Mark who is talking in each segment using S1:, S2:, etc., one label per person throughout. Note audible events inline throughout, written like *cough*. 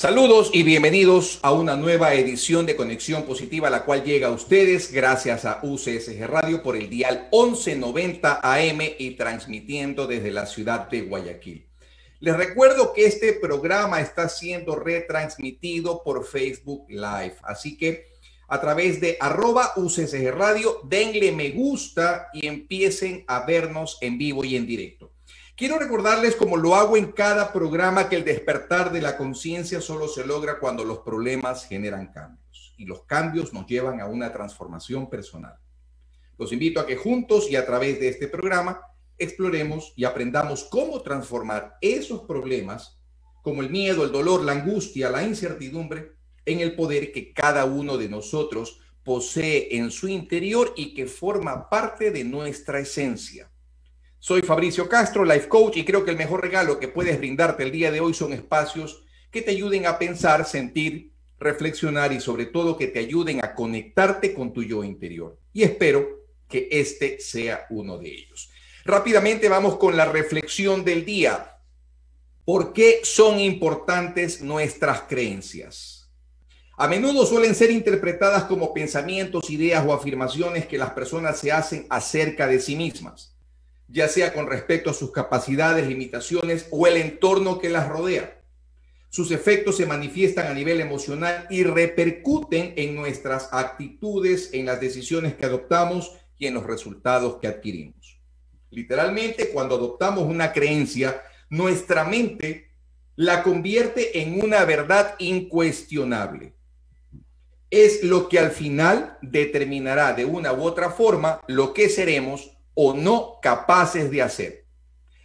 S1: Saludos y bienvenidos a una nueva edición de Conexión Positiva, la cual llega a ustedes gracias a UCSG Radio por el dial 1190 AM y transmitiendo desde la ciudad de Guayaquil. Les recuerdo que este programa está siendo retransmitido por Facebook Live, así que a través de arroba UCSG Radio, denle me gusta y empiecen a vernos en vivo y en directo. Quiero recordarles, como lo hago en cada programa, que el despertar de la conciencia solo se logra cuando los problemas generan cambios y los cambios nos llevan a una transformación personal. Los invito a que juntos y a través de este programa exploremos y aprendamos cómo transformar esos problemas, como el miedo, el dolor, la angustia, la incertidumbre, en el poder que cada uno de nosotros posee en su interior y que forma parte de nuestra esencia. Soy Fabricio Castro, Life Coach, y creo que el mejor regalo que puedes brindarte el día de hoy son espacios que te ayuden a pensar, sentir, reflexionar y sobre todo que te ayuden a conectarte con tu yo interior. Y espero que este sea uno de ellos. Rápidamente vamos con la reflexión del día. ¿Por qué son importantes nuestras creencias? A menudo suelen ser interpretadas como pensamientos, ideas o afirmaciones que las personas se hacen acerca de sí mismas ya sea con respecto a sus capacidades, limitaciones o el entorno que las rodea. Sus efectos se manifiestan a nivel emocional y repercuten en nuestras actitudes, en las decisiones que adoptamos y en los resultados que adquirimos. Literalmente, cuando adoptamos una creencia, nuestra mente la convierte en una verdad incuestionable. Es lo que al final determinará de una u otra forma lo que seremos o no capaces de hacer.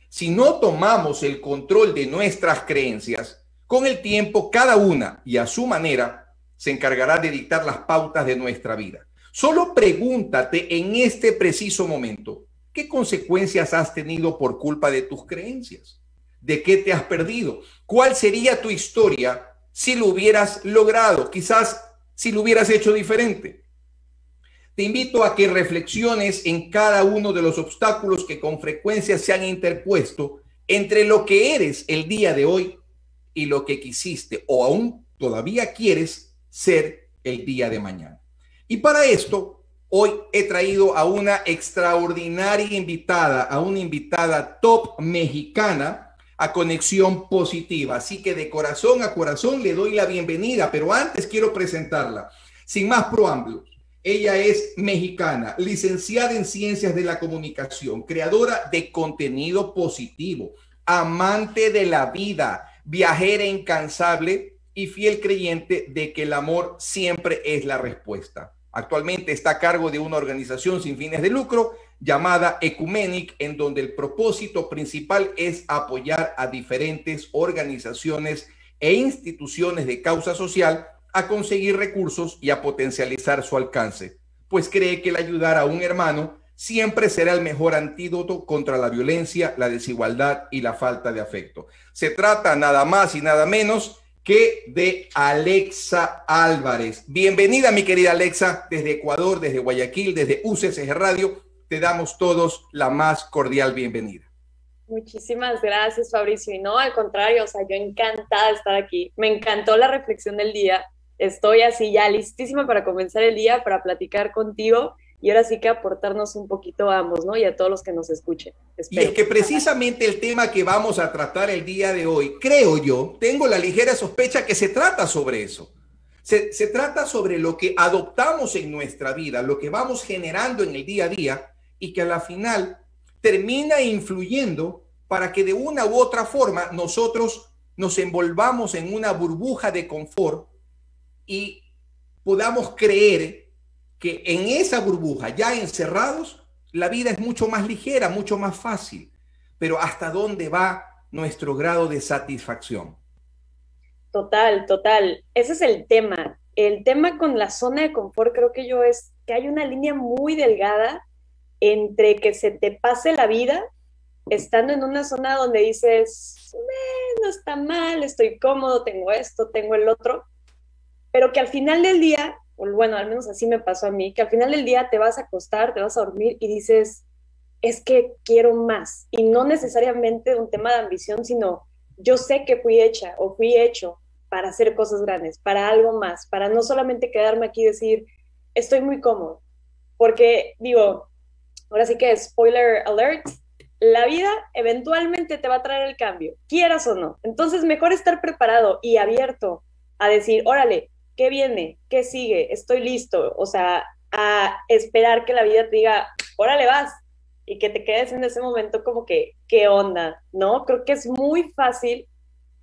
S1: Si no tomamos el control de nuestras creencias, con el tiempo cada una y a su manera se encargará de dictar las pautas de nuestra vida. Solo pregúntate en este preciso momento, ¿qué consecuencias has tenido por culpa de tus creencias? ¿De qué te has perdido? ¿Cuál sería tu historia si lo hubieras logrado? Quizás si lo hubieras hecho diferente. Te invito a que reflexiones en cada uno de los obstáculos que con frecuencia se han interpuesto entre lo que eres el día de hoy y lo que quisiste o aún todavía quieres ser el día de mañana. Y para esto, hoy he traído a una extraordinaria invitada, a una invitada top mexicana a Conexión Positiva. Así que de corazón a corazón le doy la bienvenida, pero antes quiero presentarla. Sin más preámbulos, ella es mexicana, licenciada en Ciencias de la Comunicación, creadora de contenido positivo, amante de la vida, viajera incansable y fiel creyente de que el amor siempre es la respuesta. Actualmente está a cargo de una organización sin fines de lucro llamada Ecumenic, en donde el propósito principal es apoyar a diferentes organizaciones e instituciones de causa social a conseguir recursos y a potencializar su alcance, pues cree que el ayudar a un hermano siempre será el mejor antídoto contra la violencia, la desigualdad y la falta de afecto. Se trata nada más y nada menos que de Alexa Álvarez. Bienvenida, mi querida Alexa, desde Ecuador, desde Guayaquil, desde UCSG Radio. Te damos todos la más cordial bienvenida.
S2: Muchísimas gracias, Fabricio. Y no, al contrario, o sea, yo encantada de estar aquí. Me encantó la reflexión del día estoy así ya listísima para comenzar el día, para platicar contigo y ahora sí que aportarnos un poquito a ambos, ¿no? Y a todos los que nos escuchen.
S1: Y es que precisamente el tema que vamos a tratar el día de hoy, creo yo, tengo la ligera sospecha que se trata sobre eso. Se, se trata sobre lo que adoptamos en nuestra vida, lo que vamos generando en el día a día y que a la final termina influyendo para que de una u otra forma nosotros nos envolvamos en una burbuja de confort y podamos creer que en esa burbuja, ya encerrados, la vida es mucho más ligera, mucho más fácil. Pero ¿hasta dónde va nuestro grado de satisfacción?
S2: Total, total. Ese es el tema. El tema con la zona de confort creo que yo es que hay una línea muy delgada entre que se te pase la vida estando en una zona donde dices, no está mal, estoy cómodo, tengo esto, tengo el otro, pero que al final del día, bueno, al menos así me pasó a mí, que al final del día te vas a acostar, te vas a dormir y dices, es que quiero más. Y no necesariamente un tema de ambición, sino yo sé que fui hecha o fui hecho para hacer cosas grandes, para algo más, para no solamente quedarme aquí y decir, estoy muy cómodo. Porque digo, ahora sí que spoiler alert, la vida eventualmente te va a traer el cambio, quieras o no. Entonces, mejor estar preparado y abierto a decir, órale, ¿qué viene? ¿Qué sigue? Estoy listo. O sea, a esperar que la vida te diga, órale, vas. Y que te quedes en ese momento como que, ¿qué onda? ¿No? Creo que es muy fácil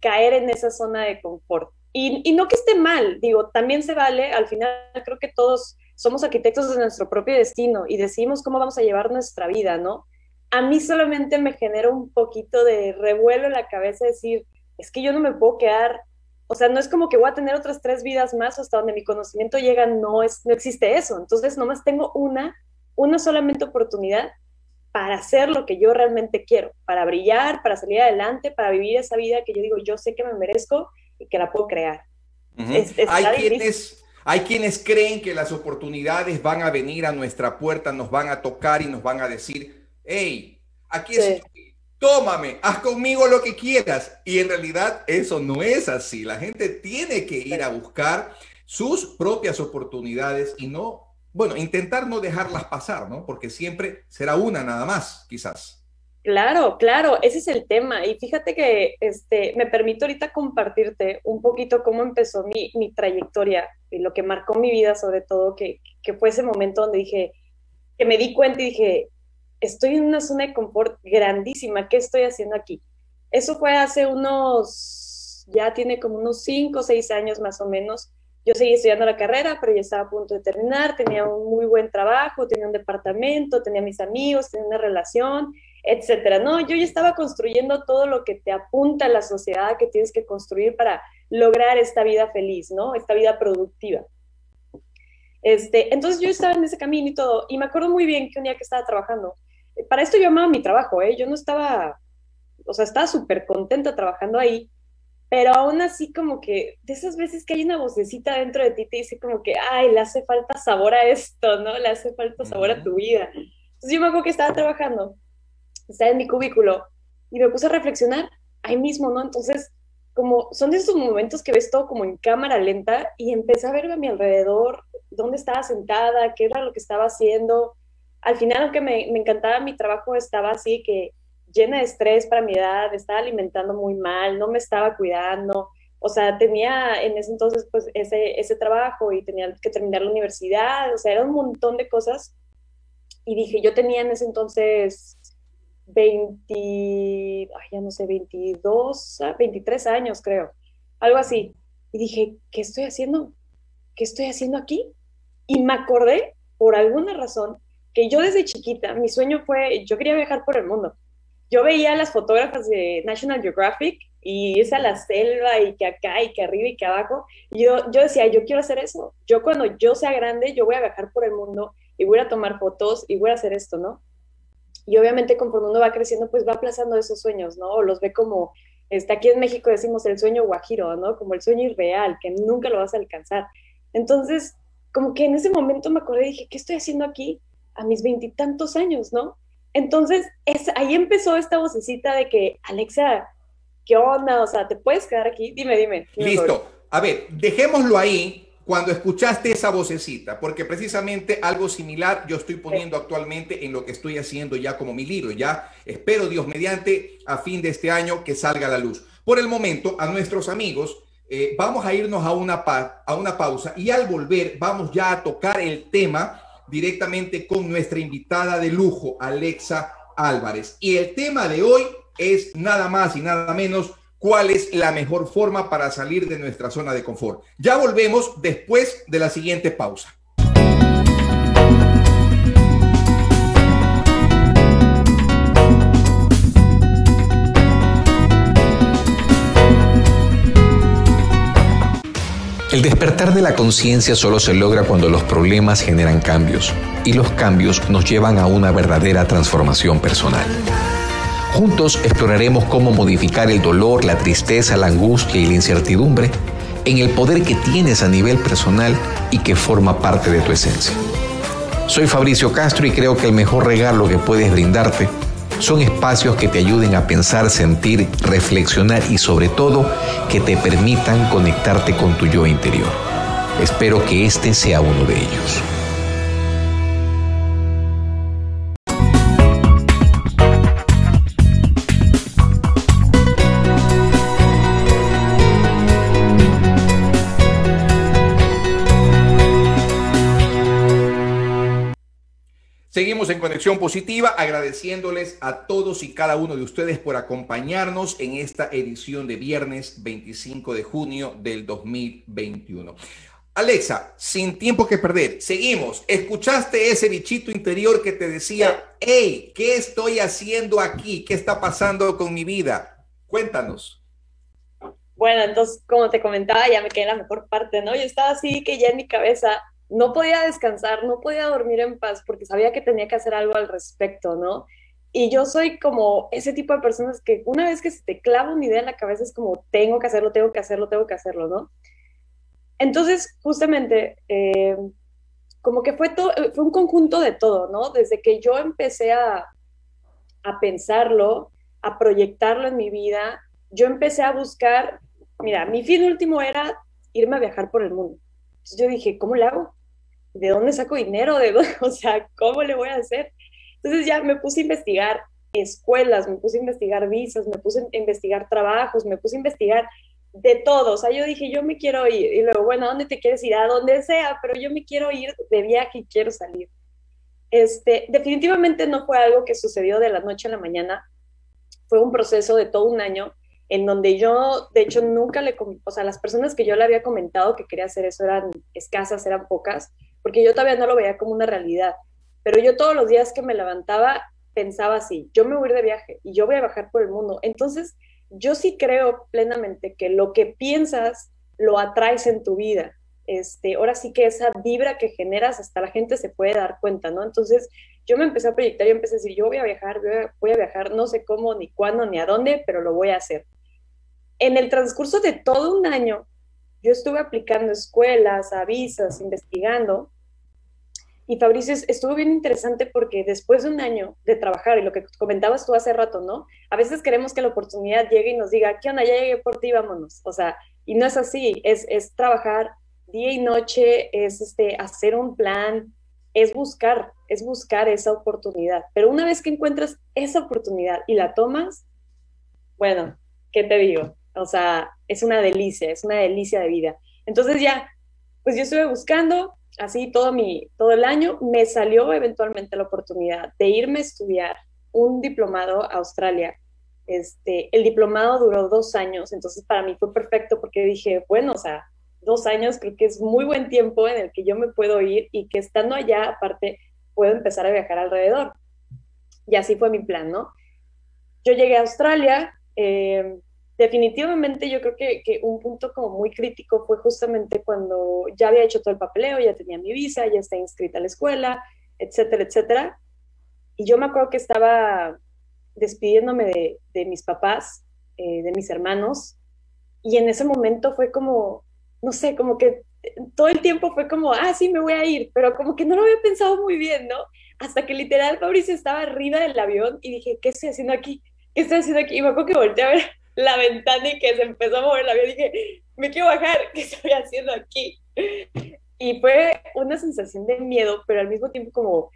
S2: caer en esa zona de confort. Y, y no que esté mal, digo, también se vale, al final creo que todos somos arquitectos de nuestro propio destino y decidimos cómo vamos a llevar nuestra vida, ¿no? A mí solamente me genera un poquito de revuelo en la cabeza decir, es que yo no me puedo quedar, o sea, no es como que voy a tener otras tres vidas más hasta donde mi conocimiento llega, no, es, no existe eso. Entonces, nomás tengo una, una solamente oportunidad para hacer lo que yo realmente quiero, para brillar, para salir adelante, para vivir esa vida que yo digo, yo sé que me merezco y que la puedo crear.
S1: hay, quienes, hay quienes creen que las oportunidades van a venir a nuestra puerta, nos van a tocar y nos van a decir, hey, aquí estoy, tómame, haz conmigo lo que quieras. Y en realidad eso no es así. La gente tiene que ir a buscar sus propias oportunidades y no, bueno, intentar no dejarlas pasar, ¿no? Porque siempre será una nada más, quizás.
S2: Claro, claro, ese es el tema. Y fíjate que este, me permito ahorita compartirte un poquito cómo empezó mi, mi trayectoria y lo que marcó mi vida, sobre todo, que, que, fue ese momento donde dije, que me di cuenta y dije, estoy en una zona de confort grandísima, ¿qué estoy haciendo aquí? Eso fue hace unos, ya tiene como unos cinco o seis años más o menos. Yo seguí estudiando la carrera, pero ya estaba a punto de terminar, tenía un muy buen trabajo, tenía un departamento, tenía mis amigos, tenía una relación etcétera. No, yo ya estaba construyendo todo lo que te apunta la sociedad que tienes que construir para lograr esta vida feliz, ¿no? Esta vida productiva. Este, entonces yo estaba en ese camino y todo, y me acuerdo muy bien que un día que estaba trabajando, para esto yo amaba mi trabajo, ¿eh? Yo no estaba, o sea, estaba súper contenta trabajando ahí, pero aún así como que de esas veces que hay una vocecita dentro de ti te dice como que, ay, le hace falta sabor a esto, ¿no? Le hace falta sabor a tu vida. Entonces yo me acuerdo que estaba trabajando estaba en mi cubículo y me puse a reflexionar ahí mismo, ¿no? Entonces, como son de esos momentos que ves todo como en cámara lenta y empecé a ver a mi alrededor, dónde estaba sentada, qué era lo que estaba haciendo. Al final, aunque me, encantaba mi trabajo, estaba así que llena de estrés para mi edad, estaba alimentando muy mal, no me estaba cuidando. O sea, tenía en ese entonces pues ese, ese trabajo y tenía que terminar la universidad, o sea, era un montón de cosas. Y dije, yo tenía en ese entonces 20, ya no sé, 22, 23 ah, años creo, algo así. Y dije, ¿qué estoy haciendo? ¿Qué estoy haciendo aquí? Y me acordé, por alguna razón, que yo desde chiquita, mi sueño fue, yo quería viajar por el mundo. Yo veía las fotógrafas de National Geographic y esa la selva y que acá y que arriba y que abajo. Yo, yo decía, yo quiero hacer eso. Yo cuando yo sea grande, yo voy a viajar por el mundo y voy a tomar fotos y voy a hacer esto, ¿no? Y obviamente conforme uno va creciendo, pues va aplazando esos sueños, ¿no? O los ve como, está aquí en México decimos el sueño guajiro, ¿no? Como el sueño irreal, que nunca lo vas a alcanzar. Entonces, como que en ese momento me acordé y dije, ¿qué estoy haciendo aquí a mis veintitantos años, ¿no? Entonces, es, ahí empezó esta vocecita de que, Alexa, ¿qué onda? O sea, ¿te puedes quedar aquí? Dime, dime.
S1: Listo. A ver, dejémoslo ahí cuando escuchaste esa vocecita, porque precisamente algo similar yo estoy poniendo actualmente en lo que estoy haciendo ya como mi libro. Ya espero, Dios mediante, a fin de este año que salga a la luz. Por el momento, a nuestros amigos, eh, vamos a irnos a una, a una pausa y al volver vamos ya a tocar el tema directamente con nuestra invitada de lujo, Alexa Álvarez. Y el tema de hoy es nada más y nada menos cuál es la mejor forma para salir de nuestra zona de confort. Ya volvemos después de la siguiente pausa.
S3: El despertar de la conciencia solo se logra cuando los problemas generan cambios y los cambios nos llevan a una verdadera transformación personal. Juntos exploraremos cómo modificar el dolor, la tristeza, la angustia y la incertidumbre en el poder que tienes a nivel personal y que forma parte de tu esencia. Soy Fabricio Castro y creo que el mejor regalo que puedes brindarte son espacios que te ayuden a pensar, sentir, reflexionar y sobre todo que te permitan conectarte con tu yo interior. Espero que este sea uno de ellos.
S1: Seguimos en Conexión Positiva, agradeciéndoles a todos y cada uno de ustedes por acompañarnos en esta edición de viernes 25 de junio del 2021. Alexa, sin tiempo que perder, seguimos. ¿Escuchaste ese bichito interior que te decía, hey, ¿qué estoy haciendo aquí? ¿Qué está pasando con mi vida? Cuéntanos.
S2: Bueno, entonces, como te comentaba, ya me quedé la mejor parte, ¿no? Yo estaba así que ya en mi cabeza no podía descansar, no podía dormir en paz porque sabía que tenía que hacer algo al respecto, ¿no? Y yo soy como ese tipo de personas que una vez que se te clava una idea en la cabeza es como, tengo que hacerlo, tengo que hacerlo, tengo que hacerlo, ¿no? Entonces, justamente, eh, como que fue, todo, fue un conjunto de todo, ¿no? Desde que yo empecé a, a pensarlo, a proyectarlo en mi vida, yo empecé a buscar, mira, mi fin último era irme a viajar por el mundo. Entonces yo dije, ¿cómo le hago? ¿De dónde saco dinero? ¿De *laughs* O sea, ¿cómo le voy a hacer? Entonces ya me puse a investigar escuelas, me puse a investigar visas, me puse a investigar trabajos, me puse a investigar de todo. O sea, yo dije, yo me quiero ir. Y luego, bueno, ¿a dónde te quieres ir? A donde sea, pero yo me quiero ir de viaje y quiero salir. Este, definitivamente no fue algo que sucedió de la noche a la mañana. Fue un proceso de todo un año en donde yo, de hecho, nunca le, o sea, las personas que yo le había comentado que quería hacer eso eran escasas, eran pocas porque yo todavía no lo veía como una realidad. Pero yo todos los días que me levantaba pensaba así, yo me voy de viaje y yo voy a bajar por el mundo. Entonces, yo sí creo plenamente que lo que piensas lo atraes en tu vida. Este, ahora sí que esa vibra que generas hasta la gente se puede dar cuenta, ¿no? Entonces, yo me empecé a proyectar y empecé a decir, yo voy a viajar, voy a viajar, no sé cómo, ni cuándo, ni a dónde, pero lo voy a hacer. En el transcurso de todo un año, yo estuve aplicando escuelas, avisas, investigando. Y Fabricio, estuvo bien interesante porque después de un año de trabajar, y lo que comentabas tú hace rato, ¿no? A veces queremos que la oportunidad llegue y nos diga, ¿qué onda? Ya llegué por ti, vámonos. O sea, y no es así, es, es trabajar día y noche, es este, hacer un plan, es buscar, es buscar esa oportunidad. Pero una vez que encuentras esa oportunidad y la tomas, bueno, ¿qué te digo? O sea, es una delicia, es una delicia de vida. Entonces ya, pues yo estuve buscando así todo, mi, todo el año, me salió eventualmente la oportunidad de irme a estudiar un diplomado a Australia. Este, el diplomado duró dos años, entonces para mí fue perfecto porque dije, bueno, o sea, dos años creo que es muy buen tiempo en el que yo me puedo ir y que estando allá, aparte, puedo empezar a viajar alrededor. Y así fue mi plan, ¿no? Yo llegué a Australia, eh, definitivamente yo creo que, un punto como muy crítico fue justamente cuando ya había hecho todo el papeleo, ya tenía mi visa, ya estaba inscrita a la escuela, etcétera, etcétera. Y yo me acuerdo que estaba despidiéndome de, mis papás, eh, de mis hermanos, y en ese momento fue como, no sé, como que todo el tiempo fue como, ah, sí, me voy a ir, pero como que no lo había pensado muy bien, ¿no? Hasta que literal Fabricio estaba arriba del avión y dije, ¿qué estoy haciendo aquí? ¿Qué estoy haciendo aquí? Y me acuerdo que volteé a ver la ventana y que se empezó a mover el avión. Dije, me quiero bajar, ¿qué estoy haciendo aquí? Y fue una sensación de miedo, pero al mismo tiempo como,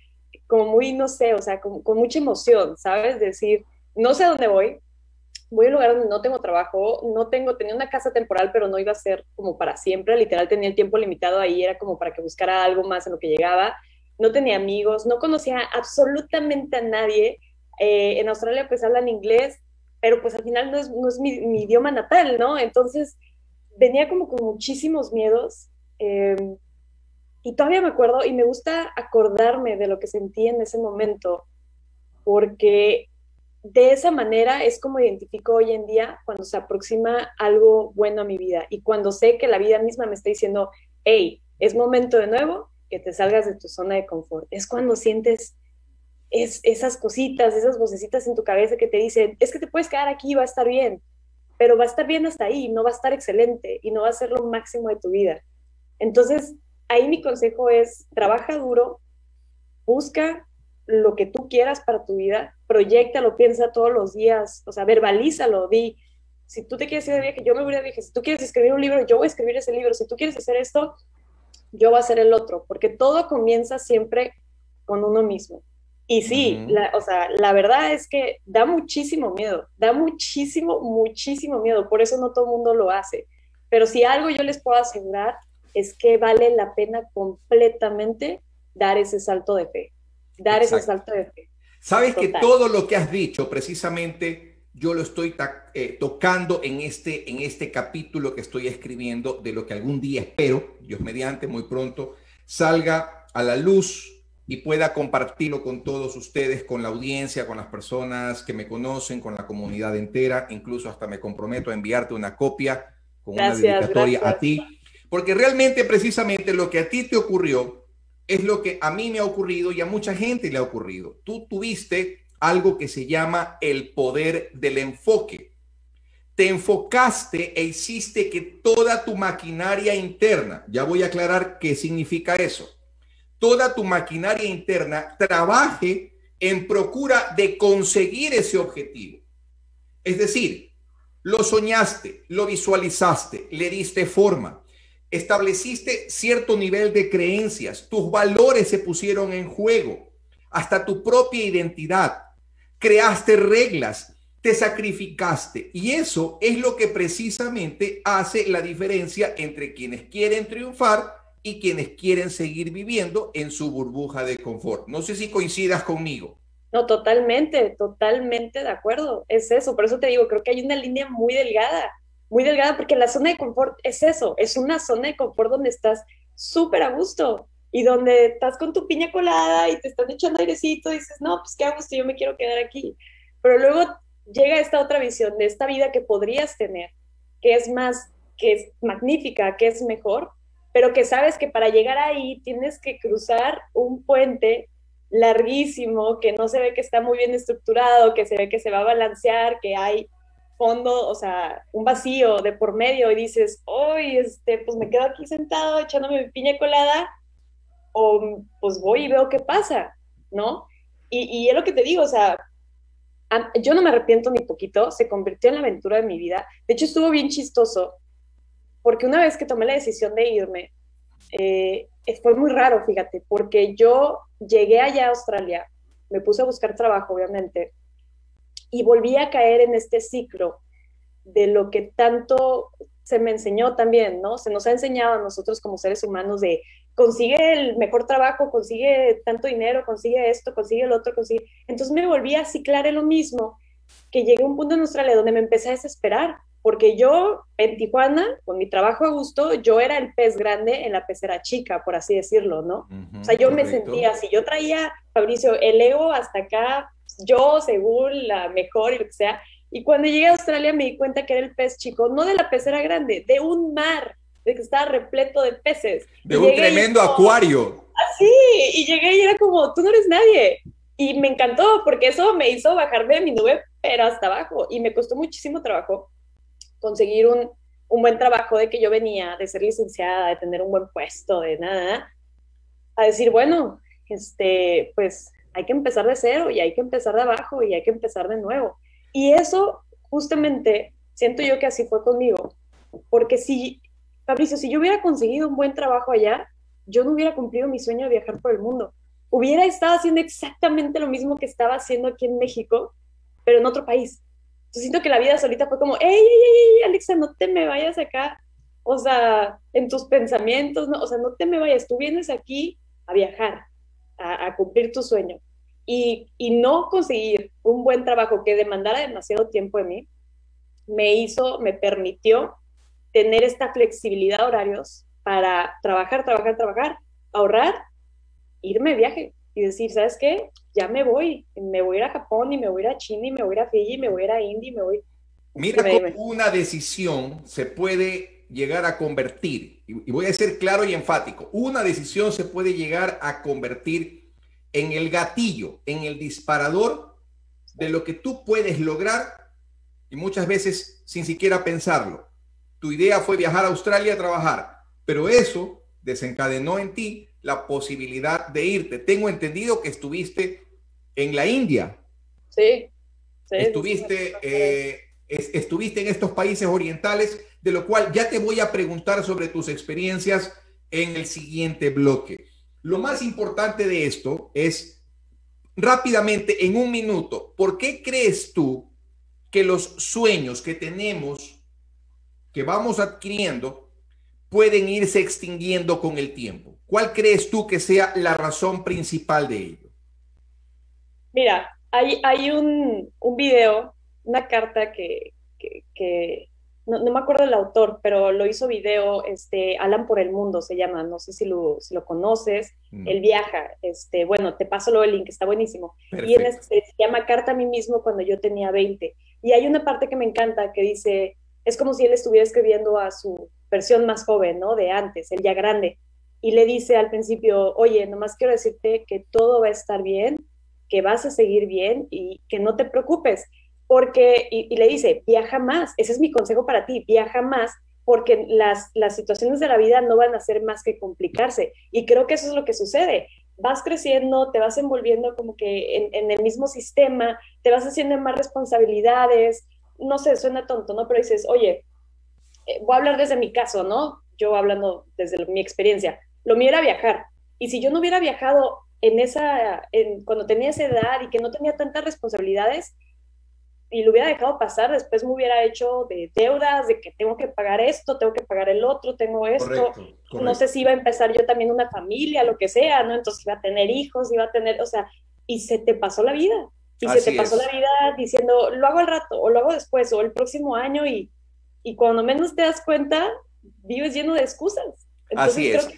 S2: como muy, no sé, o sea, con, con mucha emoción, ¿sabes? Decir, no sé a dónde voy, voy a un lugar donde no tengo trabajo, no tengo, tenía una casa temporal, pero no iba a ser como para siempre, literal tenía el tiempo limitado ahí, era como para que buscara algo más en lo que llegaba, no tenía amigos, no conocía absolutamente a nadie, eh, en Australia pues hablan inglés, pero pues al final no es, no es mi, idioma natal, ¿no? Entonces venía como con muchísimos miedos. Em, y todavía me acuerdo y me gusta acordarme de lo que sentí en ese momento, porque de esa manera es como identifico hoy en día cuando se aproxima algo bueno a mi vida y cuando sé que la vida misma me está diciendo, hey, es momento de nuevo que te salgas de tu zona de confort. Es cuando sientes es esas cositas, esas vocecitas en tu cabeza que te dicen, es que te puedes quedar aquí, va a estar bien, pero va a estar bien hasta ahí, no va a estar excelente y no va a ser lo máximo de tu vida. Entonces, ahí mi consejo es, trabaja duro, busca lo que tú quieras para tu vida proyectalo, piensa todos los días, o sea, verbalízalo, di, si tú te quieres ir de viaje, yo me voy de viaje, si tú quieres escribir un libro, yo voy a escribir ese libro, si tú quieres hacer esto, yo voy a hacer el otro, porque todo comienza siempre con uno mismo. Y sí, la, o sea, la verdad es que da muchísimo miedo, da muchísimo, muchísimo miedo, por eso no todo el mundo lo hace. Pero si algo yo les puedo asegurar es que vale la pena completamente dar ese salto de fe, dar ese salto de fe.
S1: Sabes que todo lo que has dicho precisamente yo lo estoy eh, tocando en este, en este capítulo que estoy escribiendo de lo que algún día espero, Dios mediante, muy pronto, salga a la luz y pueda compartirlo con todos ustedes, con la audiencia, con las personas que me conocen, con la comunidad entera. Incluso hasta me comprometo a enviarte una copia con una dedicatoria a ti. Porque realmente, precisamente, lo que a ti te ocurrió es lo que a mí me ha ocurrido y a mucha gente le ha ocurrido. Tú tuviste algo que se llama el poder del enfoque. Te enfocaste e hiciste que toda tu maquinaria interna, ya voy a aclarar qué significa eso, toda tu maquinaria interna trabaje en procura de conseguir ese objetivo. Es decir, lo soñaste, lo visualizaste, le diste forma, estableciste cierto nivel de creencias, tus valores se pusieron en juego, hasta tu propia identidad, creaste reglas, te sacrificaste. Y eso es lo que precisamente hace la diferencia entre quienes quieren triunfar y quienes quieren seguir viviendo en su burbuja de confort. No sé si coincidas conmigo.
S2: No, totalmente, totalmente de acuerdo. Es eso, por eso te digo, creo que hay una línea muy delgada, muy delgada, porque la zona de confort es eso, es una zona de confort donde estás súper a gusto, y donde estás con tu piña colada y te están echando airecito y dices, no, pues qué hago si yo me quiero quedar aquí. Pero luego llega esta otra visión de esta vida que podrías tener, que es más, que es magnífica, que es mejor, pero que sabes que para llegar ahí tienes que cruzar un puente larguísimo, que no se ve que está muy bien estructurado, que se ve que se va a balancear, que hay fondo, o sea, un vacío de por medio y dices, hoy, este, pues me quedo aquí sentado echándome mi piña colada o pues voy y veo qué pasa, ¿no? Y, y es lo que te digo, o sea, yo no me arrepiento ni poquito, se convirtió en la aventura de mi vida. De hecho, estuvo bien chistoso, porque una vez que tomé la decisión de irme, eh, fue muy raro, fíjate, porque yo llegué allá a Australia, me puse a buscar trabajo, obviamente, y volví a caer en este ciclo de lo que tanto se me enseñó también, ¿no? Se nos ha enseñado a nosotros como seres humanos de consigue el mejor trabajo, consigue tanto dinero, consigue esto, consigue el otro, consigue. Entonces me volví a ciclar en lo mismo, que llegué a un punto en Australia donde me empecé a desesperar, porque yo en Tijuana, con mi trabajo a gusto, yo era el pez grande en la pecera chica, por así decirlo, ¿no? o sea, yo me sentía así, yo traía, Fabricio, el ego hasta acá, yo según la mejor y lo que sea, y cuando llegué a Australia me di cuenta que era el pez chico, no de la pecera grande, de un mar de que estaba repleto de peces.
S1: De un tremendo acuario.
S2: Así, ah, y llegué y era como, tú no eres nadie. Y me encantó porque eso me hizo bajarme de mi nube, pero hasta abajo. Y me costó muchísimo trabajo conseguir un, un buen trabajo de que yo venía, de ser licenciada, de tener un buen puesto, de nada, a decir, bueno, este, pues hay que empezar de cero y hay que empezar de abajo y hay que empezar de nuevo. Y eso justamente siento yo que así fue conmigo, porque si Fabricio, si yo hubiera conseguido un buen trabajo allá, yo no hubiera cumplido mi sueño de viajar por el mundo. Hubiera estado haciendo exactamente lo mismo que estaba haciendo aquí en México, pero en otro país. Siento que la vida solita fue como, ¡Ey, ey, ey, Alexa, no te me vayas acá! O sea, en tus pensamientos, no, o sea, no te me vayas, tú vienes aquí a viajar, a, cumplir tu sueño. Y, y no conseguir un buen trabajo que demandara demasiado tiempo de mí, me hizo, me permitió tener esta flexibilidad de horarios para trabajar, trabajar, trabajar, ahorrar, irme de viaje y decir, ¿sabes qué? Ya me voy, me voy a ir a Japón y me voy a ir a China y me voy a ir a Fiji, me voy a ir a India y me voy...
S1: Mira cómo una decisión se puede llegar a convertir, y voy a ser claro y enfático, una decisión se puede llegar a convertir en el gatillo, en el disparador de lo que tú puedes lograr y muchas veces sin siquiera pensarlo. Tu idea fue viajar a Australia a trabajar, pero eso desencadenó en ti la posibilidad de irte. Tengo entendido que estuviste en la India.
S2: Sí.
S1: estuviste, eh, estuviste en estos países orientales, de lo cual ya te voy a preguntar sobre tus experiencias en el siguiente bloque. Lo más importante de esto es rápidamente, en un minuto, ¿por qué crees tú que los sueños que tenemos, que vamos adquiriendo, pueden irse extinguiendo con el tiempo? ¿Cuál crees tú que sea la razón principal de ello?
S2: Mira, hay, hay un, un video, una carta que, que, no, me acuerdo el autor, pero lo hizo video, este, Alan por el Mundo se llama, no sé si lo, si lo conoces, mm. él viaja, este, bueno, te paso luego el link, está buenísimo. Y en este, se llama Carta a mí mismo cuando yo tenía 20. Y hay una parte que me encanta que dice, es como si él estuviera escribiendo a su versión más joven, ¿no? De antes, él ya grande. Y le dice al principio, oye, nomás quiero decirte que todo va a estar bien, que vas a seguir bien y que no te preocupes porque, y, le dice, viaja más, ese es mi consejo para ti, viaja más, porque las, las situaciones de la vida no van a ser más que complicarse. Y creo que eso es lo que sucede. Vas creciendo, te vas envolviendo como que en, el mismo sistema, te vas haciendo más responsabilidades, no sé, suena tonto, ¿no? Pero dices, oye, eh, voy a hablar desde mi caso, ¿no? Yo hablando desde mi experiencia, lo mío era viajar. Y si yo no hubiera viajado en esa, en, cuando tenía esa edad y que no tenía tantas responsabilidades, y lo hubiera dejado pasar, después me hubiera hecho de deudas, de que tengo que pagar esto, tengo que pagar el otro, tengo esto. No sé si iba a empezar yo también una familia, lo que sea, ¿no? Entonces iba a tener hijos, iba a tener, o sea, y se te pasó la vida. Y se te pasó la vida diciendo, lo hago al rato, o lo hago después, o el próximo año, y, y cuando menos te das cuenta, vives lleno de excusas.
S1: Así es.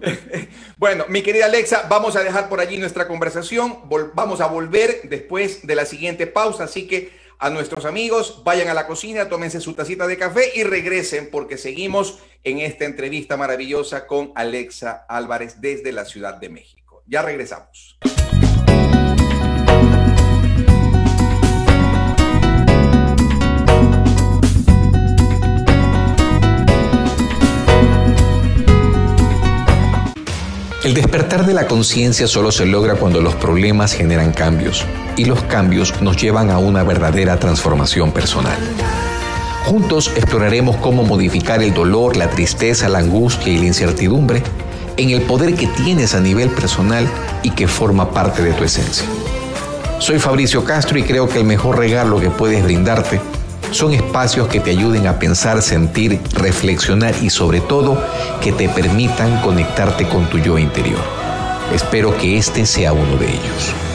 S1: *laughs* bueno, mi querida Alexa, vamos a dejar por allí nuestra conversación. vamos a volver después de la siguiente pausa, así que a nuestros amigos, vayan a la cocina, tómense su tacita de café y regresen porque seguimos en esta entrevista maravillosa con Alexa Álvarez desde la Ciudad de México. Ya regresamos.
S3: El despertar de la conciencia solo se logra cuando los problemas generan cambios y los cambios nos llevan a una verdadera transformación personal. Juntos exploraremos cómo modificar el dolor, la tristeza, la angustia y la incertidumbre en el poder que tienes a nivel personal y que forma parte de tu esencia. Soy Fabricio Castro y creo que el mejor regalo que puedes brindarte son espacios que te ayuden a pensar, sentir, reflexionar y sobre todo que te permitan conectarte con tu yo interior. Espero que este sea uno de ellos.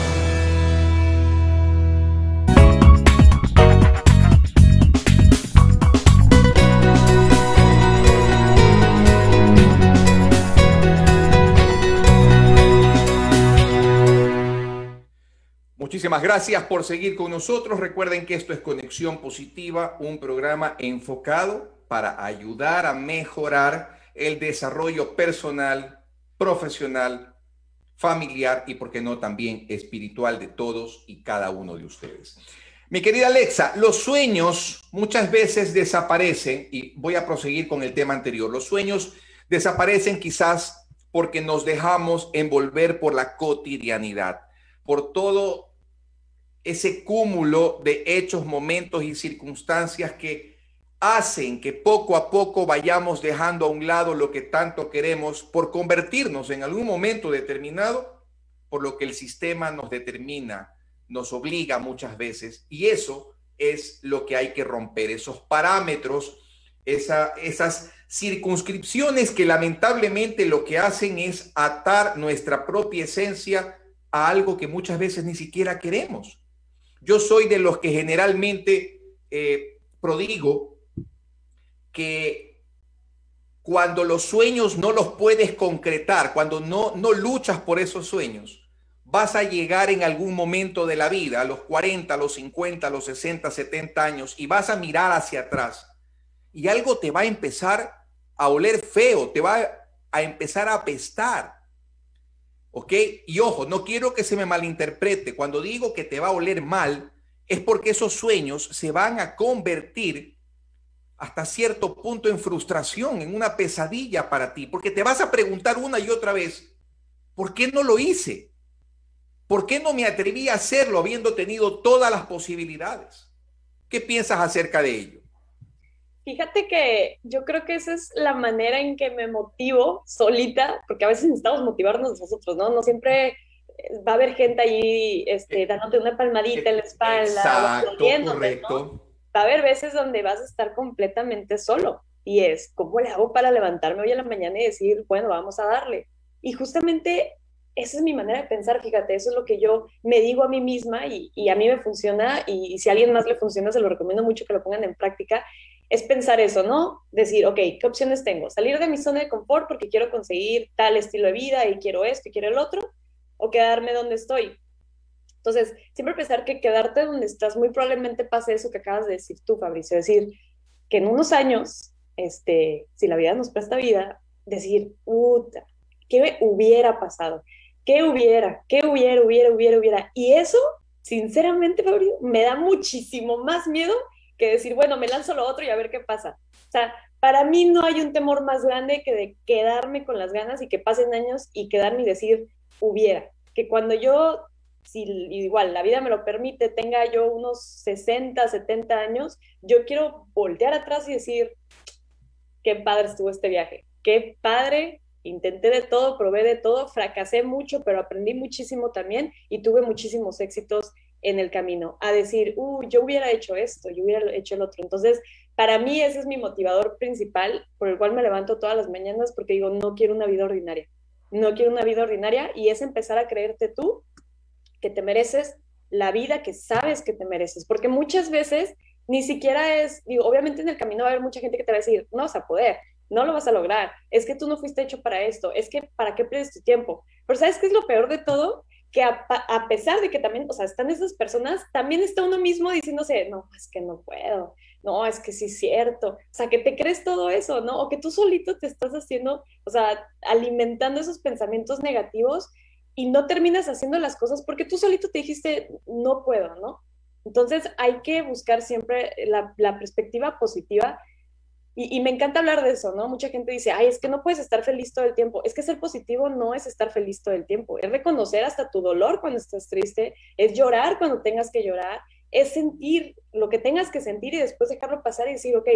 S1: Muchísimas gracias por seguir con nosotros. Recuerden que esto es Conexión Positiva, un programa enfocado para ayudar a mejorar el desarrollo personal, profesional, familiar y, por qué no, también espiritual de todos y cada uno de ustedes. Mi querida Alexa, los sueños muchas veces desaparecen, y voy a proseguir con el tema anterior, los sueños desaparecen quizás porque nos dejamos envolver por la cotidianidad, por todo ese cúmulo de hechos, momentos y circunstancias que hacen que poco a poco vayamos dejando a un lado lo que tanto queremos por convertirnos en algún momento determinado por lo que el sistema nos determina, nos obliga muchas veces. Y eso es lo que hay que romper, esos parámetros, esas circunscripciones que lamentablemente lo que hacen es atar nuestra propia esencia a algo que muchas veces ni siquiera queremos. Yo soy de los que generalmente eh, prodigo que cuando los sueños no los puedes concretar, cuando no, no luchas por esos sueños, vas a llegar en algún momento de la vida, a los 40, a los 50, a los 60, 70 años, y vas a mirar hacia atrás y algo te va a empezar a oler feo, te va a empezar a apestar. ¿Ok? Y ojo, no quiero que se me malinterprete. Cuando digo que te va a oler mal, es porque esos sueños se van a convertir hasta cierto punto en frustración, en una pesadilla para ti, porque te vas a preguntar una y otra vez, ¿por qué no lo hice? ¿Por qué no me atreví a hacerlo habiendo tenido todas las posibilidades? ¿Qué piensas acerca de ello?
S2: Fíjate que yo creo que esa es la manera en que me motivo solita, porque a veces necesitamos motivarnos nosotros, ¿no? No siempre va a haber gente ahí este, dándote una palmadita en la espalda.
S1: Exacto, correcto.
S2: Va a haber veces donde vas a estar completamente solo y es, ¿cómo le hago para levantarme hoy a la mañana y decir, bueno, vamos a darle? Y justamente esa es mi manera de pensar, fíjate, eso es lo que yo me digo a mí misma y, y a mí me funciona y, y, si a alguien más le funciona, se lo recomiendo mucho que lo pongan en práctica, es pensar eso, ¿no? Decir, ok, ¿qué opciones tengo? Salir de mi zona de confort porque quiero conseguir tal estilo de vida y quiero esto y quiero el otro, o quedarme donde estoy. Entonces, siempre pensar que quedarte donde estás muy probablemente pase eso que acabas de decir tú, Fabricio, decir que en unos años este, si la vida nos presta vida, decir, puta, ¿qué hubiera pasado? ¿Qué hubiera? ¿Qué hubiera, hubiera, hubiera, hubiera? Y eso, sinceramente, Fabio, me da muchísimo más miedo que decir, bueno, me lanzo lo otro y a ver qué pasa. O sea, para mí no hay un temor más grande que de quedarme con las ganas y que pasen años y quedarme y decir, hubiera. Que cuando yo, si igual la vida me lo permite, tenga yo unos 60, 70 años, yo quiero voltear atrás y decir, qué padre estuvo este viaje, qué padre, intenté de todo, probé de todo, fracasé mucho, pero aprendí muchísimo también y tuve muchísimos éxitos en el camino, a decir, uh, yo hubiera hecho esto, yo hubiera hecho el otro. Entonces, para mí ese es mi motivador principal por el cual me levanto todas las mañanas porque digo, no quiero una vida ordinaria, no quiero una vida ordinaria y es empezar a creerte tú que te mereces la vida que sabes que te mereces, porque muchas veces ni siquiera es, digo, obviamente en el camino va a haber mucha gente que te va a decir, no vas a poder, no lo vas a lograr, es que tú no fuiste hecho para esto, es que para qué pierdes tu tiempo. Pero ¿sabes qué es lo peor de todo? Que a, pesar de que también, o sea, están esas personas, también está uno mismo diciéndose, no, es que no puedo, no, es que sí es cierto, o sea, que te crees todo eso, ¿no? O que tú solito te estás haciendo, o sea, alimentando esos pensamientos negativos y no terminas haciendo las cosas porque tú solito te dijiste, no puedo, ¿no? Entonces hay que buscar siempre la, perspectiva positiva y, me encanta hablar de eso, ¿no? Mucha gente dice, ay, es que no puedes estar feliz todo el tiempo. Es que ser positivo no es estar feliz todo el tiempo, es reconocer hasta tu dolor cuando estás triste, es llorar cuando tengas que llorar, es sentir lo que tengas que sentir y después dejarlo pasar y decir, ok,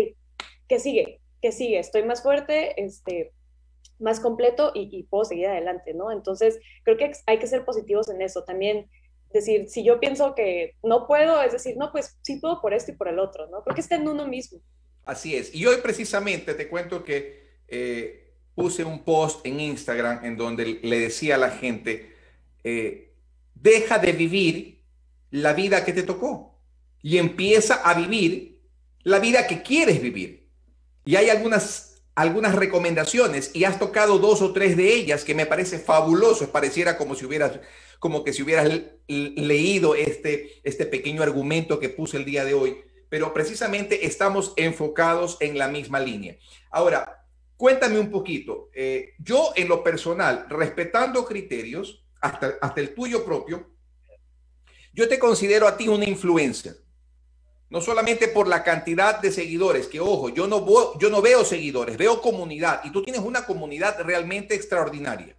S2: ¿qué sigue? ¿Qué sigue? Estoy más fuerte, este, más completo y, y puedo seguir adelante, ¿no? Entonces, creo que hay que ser positivos en eso. También decir, si yo pienso que no puedo, es decir, no, pues sí puedo por esto y por el otro, ¿no? Porque está en uno mismo.
S1: Así es. Y hoy precisamente te cuento que eh, puse un post en Instagram en donde le decía a la gente, eh, deja de vivir la vida que te tocó y empieza a vivir la vida que quieres vivir. Y hay algunas, algunas recomendaciones y has tocado dos o tres de ellas que me parece fabuloso. Pareciera como si hubieras como que si hubieras leído este, este pequeño argumento que puse el día de hoy, pero precisamente estamos enfocados en la misma línea. Ahora, cuéntame un poquito. Eh, yo en lo personal, respetando criterios, hasta, hasta el tuyo propio, yo te considero a ti una influencia. No solamente por la cantidad de seguidores, que ojo, yo no, yo no veo seguidores, veo comunidad y tú tienes una comunidad realmente extraordinaria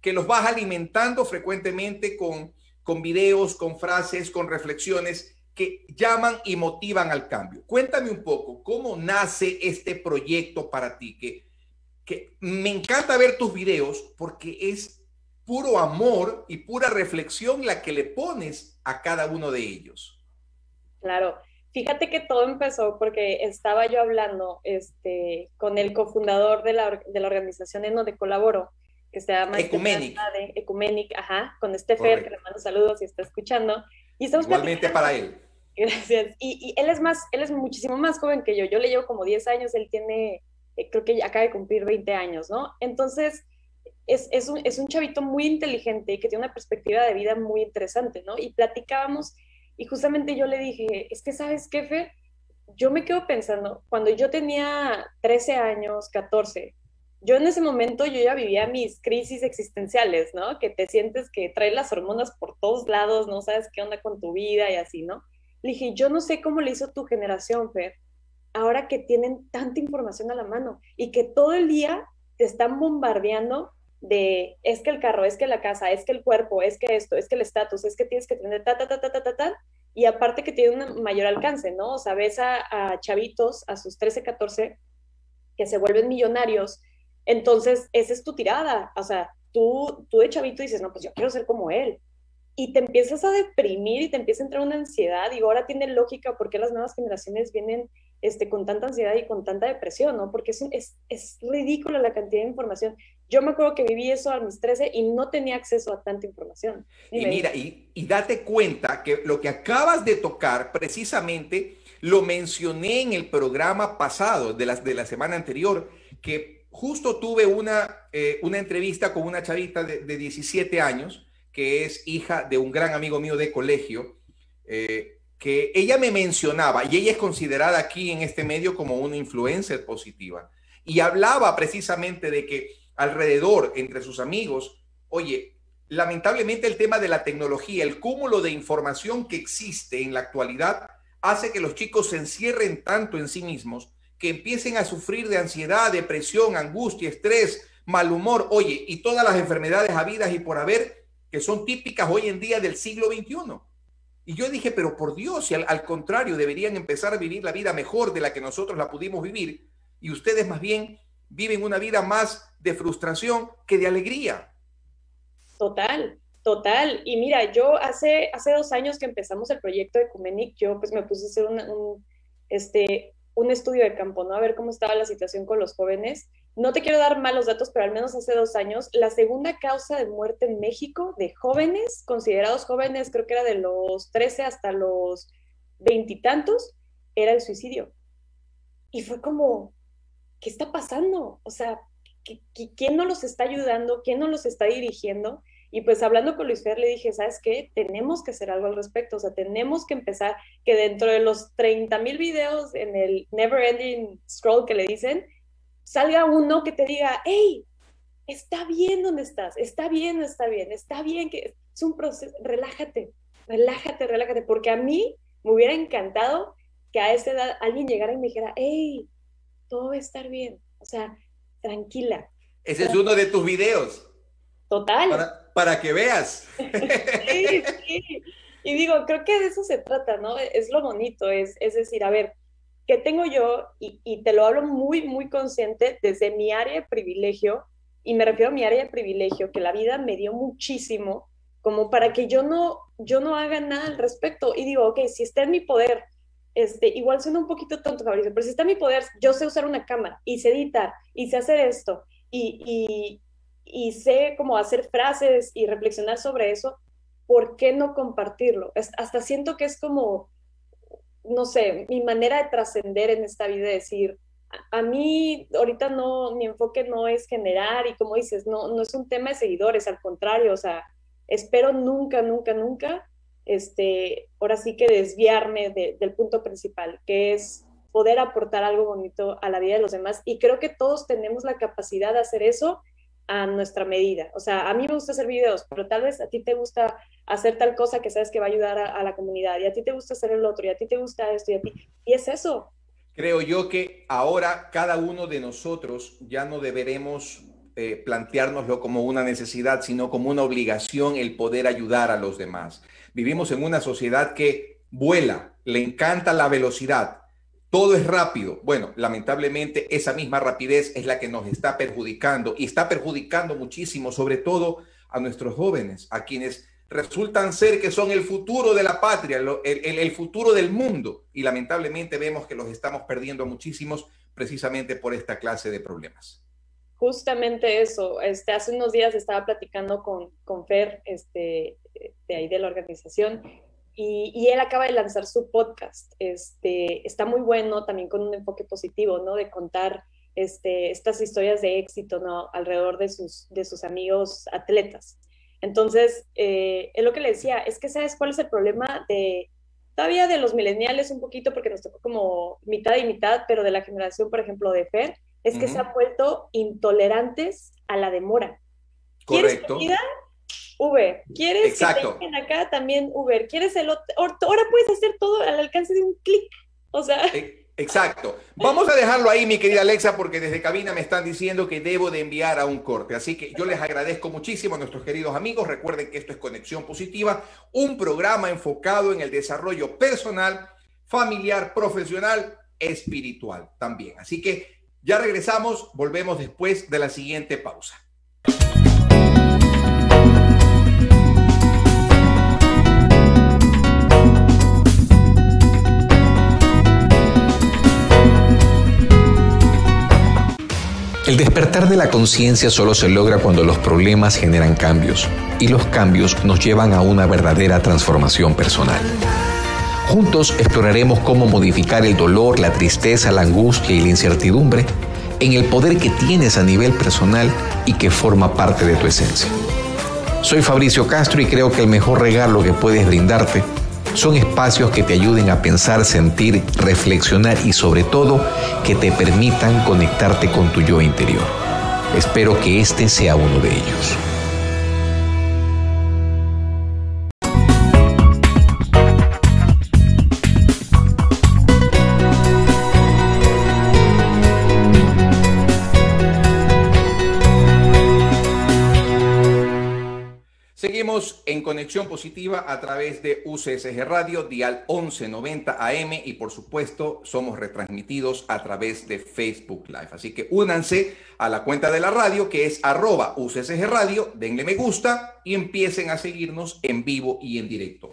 S1: que los vas alimentando frecuentemente con, con videos, con frases, con reflexiones que llaman y motivan al cambio. Cuéntame un poco cómo nace este proyecto para ti, que, que me encanta ver tus videos porque es puro amor y pura reflexión la que le pones a cada uno de ellos.
S2: Claro, fíjate que todo empezó porque estaba yo hablando este, con el cofundador de la, de la organización en donde colaboro que se llama
S1: Ecumenic.
S2: Ecumenic, ajá, con este Fer, que le mando saludos y está escuchando. Y
S1: Igualmente para él. *laughs*
S2: Gracias. Y, él es más, él es muchísimo más joven que yo. Yo le llevo como 10 años, él tiene, eh, creo que acaba de cumplir 20 años, ¿no? Entonces, es, es, un, es un chavito muy inteligente y que tiene una perspectiva de vida muy interesante, ¿no? Y platicábamos y justamente yo le dije, es que, ¿sabes qué, Fer? Yo me quedo pensando, cuando yo tenía 13 años, 14, yo en ese momento yo ya vivía mis crisis existenciales, ¿no? Que te sientes que traes las hormonas por todos lados, no sabes qué onda con tu vida y así, ¿no? Dije, yo no sé cómo le hizo tu generación, Fer, ahora que tienen tanta información a la mano y que todo el día te están bombardeando de es que el carro, es que la casa, es que el cuerpo, es que esto, es que el estatus, es que tienes que tener ta, ta, ta, ta, ta, ta, ta, y aparte que tiene un mayor alcance, ¿no? O sea, ves a, chavitos a sus 13, 14 que se vuelven millonarios, entonces esa es tu tirada, o sea, tú, tú de chavito dices, no, pues yo quiero ser como él, y te empiezas a deprimir y te empieza a entrar una ansiedad y ahora tiene lógica porque las nuevas generaciones vienen este, con tanta ansiedad y con tanta depresión, ¿no? Porque es, es, es ridícula la cantidad de información. Yo me acuerdo que viví eso a mis 13 y no tenía acceso a tanta información.
S1: Y mira, y, y date cuenta que lo que acabas de tocar precisamente lo mencioné en el programa pasado de la, de la semana anterior, que justo tuve una, eh, una entrevista con una chavita de, de 17 años que es hija de un gran amigo mío de colegio, eh, que ella me mencionaba, y ella es considerada aquí en este medio como una influencer positiva, y hablaba precisamente de que alrededor, entre sus amigos, oye, lamentablemente el tema de la tecnología, el cúmulo de información que existe en la actualidad, hace que los chicos se encierren tanto en sí mismos que empiecen a sufrir de ansiedad, depresión, angustia, estrés, mal humor, oye, y todas las enfermedades habidas y por haber que son típicas hoy en día del siglo XXI. Y yo dije, pero por Dios, si al, contrario, deberían empezar a vivir la vida mejor de la que nosotros la pudimos vivir, y ustedes más bien viven una vida más de frustración que de alegría.
S2: Total, total. Y mira, yo hace, hace dos años que empezamos el proyecto de Ecumenic, yo pues me puse a hacer un, este, un estudio de campo, ¿no? A ver cómo estaba la situación con los jóvenes no te quiero dar malos datos, pero al menos hace dos años, la segunda causa de muerte en México de jóvenes, considerados jóvenes, creo que era de los 13 hasta los veintitantos, era el suicidio. Y fue como, ¿qué está pasando? O sea, ¿quién no los está ayudando? ¿Quién no los está dirigiendo? Y pues hablando con Luis Fer le dije, ¿sabes qué? Tenemos que hacer algo al respecto, o sea, tenemos que empezar que dentro de los 30 mil videos en el never ending scroll que le dicen, salga uno que te diga, hey, está bien donde estás, está bien, está bien, está bien, que es un proceso, relájate, relájate, relájate, porque a mí me hubiera encantado que a esa edad alguien llegara y me dijera, hey, todo va a estar bien, o sea, tranquila.
S1: Ese es uno de tus videos.
S2: Total.
S1: Para, que veas.
S2: sí, sí. Y digo, creo que de eso se trata, ¿no? Es lo bonito, es, es decir, a ver, ¿Qué tengo yo? Y, te lo hablo muy, muy consciente desde mi área de privilegio, y me refiero a mi área de privilegio, que la vida me dio muchísimo, como para que yo no, yo no haga nada al respecto. Y digo, ok, si está en mi poder, este, igual suena un poquito tonto, Fabricio, pero si está en mi poder, yo sé usar una cámara, y sé editar, y sé hacer esto, y, y, y sé cómo hacer frases y reflexionar sobre eso, ¿por qué no compartirlo? Hasta siento que es como no sé, mi manera de trascender en esta vida, decir, a, mí ahorita no, mi enfoque no es generar y como dices, no, no es un tema de seguidores, al contrario, o sea, espero nunca, nunca, nunca, este, ahora sí que desviarme del punto principal, que es poder aportar algo bonito a la vida de los demás. Y creo que todos tenemos la capacidad de hacer eso a nuestra medida. O sea, a mí me gusta hacer videos, pero tal vez a ti te gusta hacer tal cosa que sabes que va a ayudar a, la comunidad y a ti te gusta hacer el otro y a ti te gusta esto y a ti. Y es eso.
S1: Creo yo que ahora cada uno de nosotros ya no deberemos eh, planteárnoslo como una necesidad, sino como una obligación el poder ayudar a los demás. Vivimos en una sociedad que vuela, le encanta la velocidad, todo es rápido. Bueno, lamentablemente esa misma rapidez es la que nos está perjudicando y está perjudicando muchísimo, sobre todo a nuestros jóvenes, a quienes resultan ser que son el futuro de la patria, el, futuro del mundo. Y lamentablemente vemos que los estamos perdiendo muchísimos precisamente por esta clase de problemas.
S2: Justamente eso. Este, hace unos días estaba platicando con, con Fer, este, de ahí de la organización, y, él acaba de lanzar su podcast. Este, está muy bueno, también con un enfoque positivo, ¿no? De contar este, estas historias de éxito, ¿no? Alrededor de sus, de sus amigos atletas. Entonces, eh, es lo que le decía, es que sabes cuál es el problema de, todavía de los millennials un poquito, porque nos tocó como mitad y mitad, pero de la generación, por ejemplo, de Fer, es que se han vuelto intolerantes a la demora.
S1: Correcto.
S2: Uber. ¿Quieres Exacto. que te acá? También Uber. ¿Quieres el otro? Ahora puedes hacer todo al alcance de un clic. O sea.
S1: Exacto. Vamos a dejarlo ahí, mi querida Alexa, porque desde cabina me están diciendo que debo de enviar a un corte. Así que yo les agradezco muchísimo a nuestros queridos amigos. Recuerden que esto es Conexión Positiva, un programa enfocado en el desarrollo personal, familiar, profesional, espiritual también. Así que ya regresamos, volvemos después de la siguiente pausa.
S3: El despertar de la conciencia solo se logra cuando los problemas generan cambios y los cambios nos llevan a una verdadera transformación personal. Juntos exploraremos cómo modificar el dolor, la tristeza, la angustia y la incertidumbre en el poder que tienes a nivel personal y que forma parte de tu esencia. Soy Fabricio Castro y creo que el mejor regalo que puedes brindarte son espacios que te ayuden a pensar, sentir, reflexionar y sobre todo que te permitan conectarte con tu yo interior. Espero que este sea uno de ellos.
S1: En Conexión Positiva a través de UCSG Radio, dial 1190 AM y por supuesto somos retransmitidos a través de Facebook Live. Así que únanse a la cuenta de la radio que es arroba UCSG Radio, denle me gusta y empiecen a seguirnos en vivo y en directo.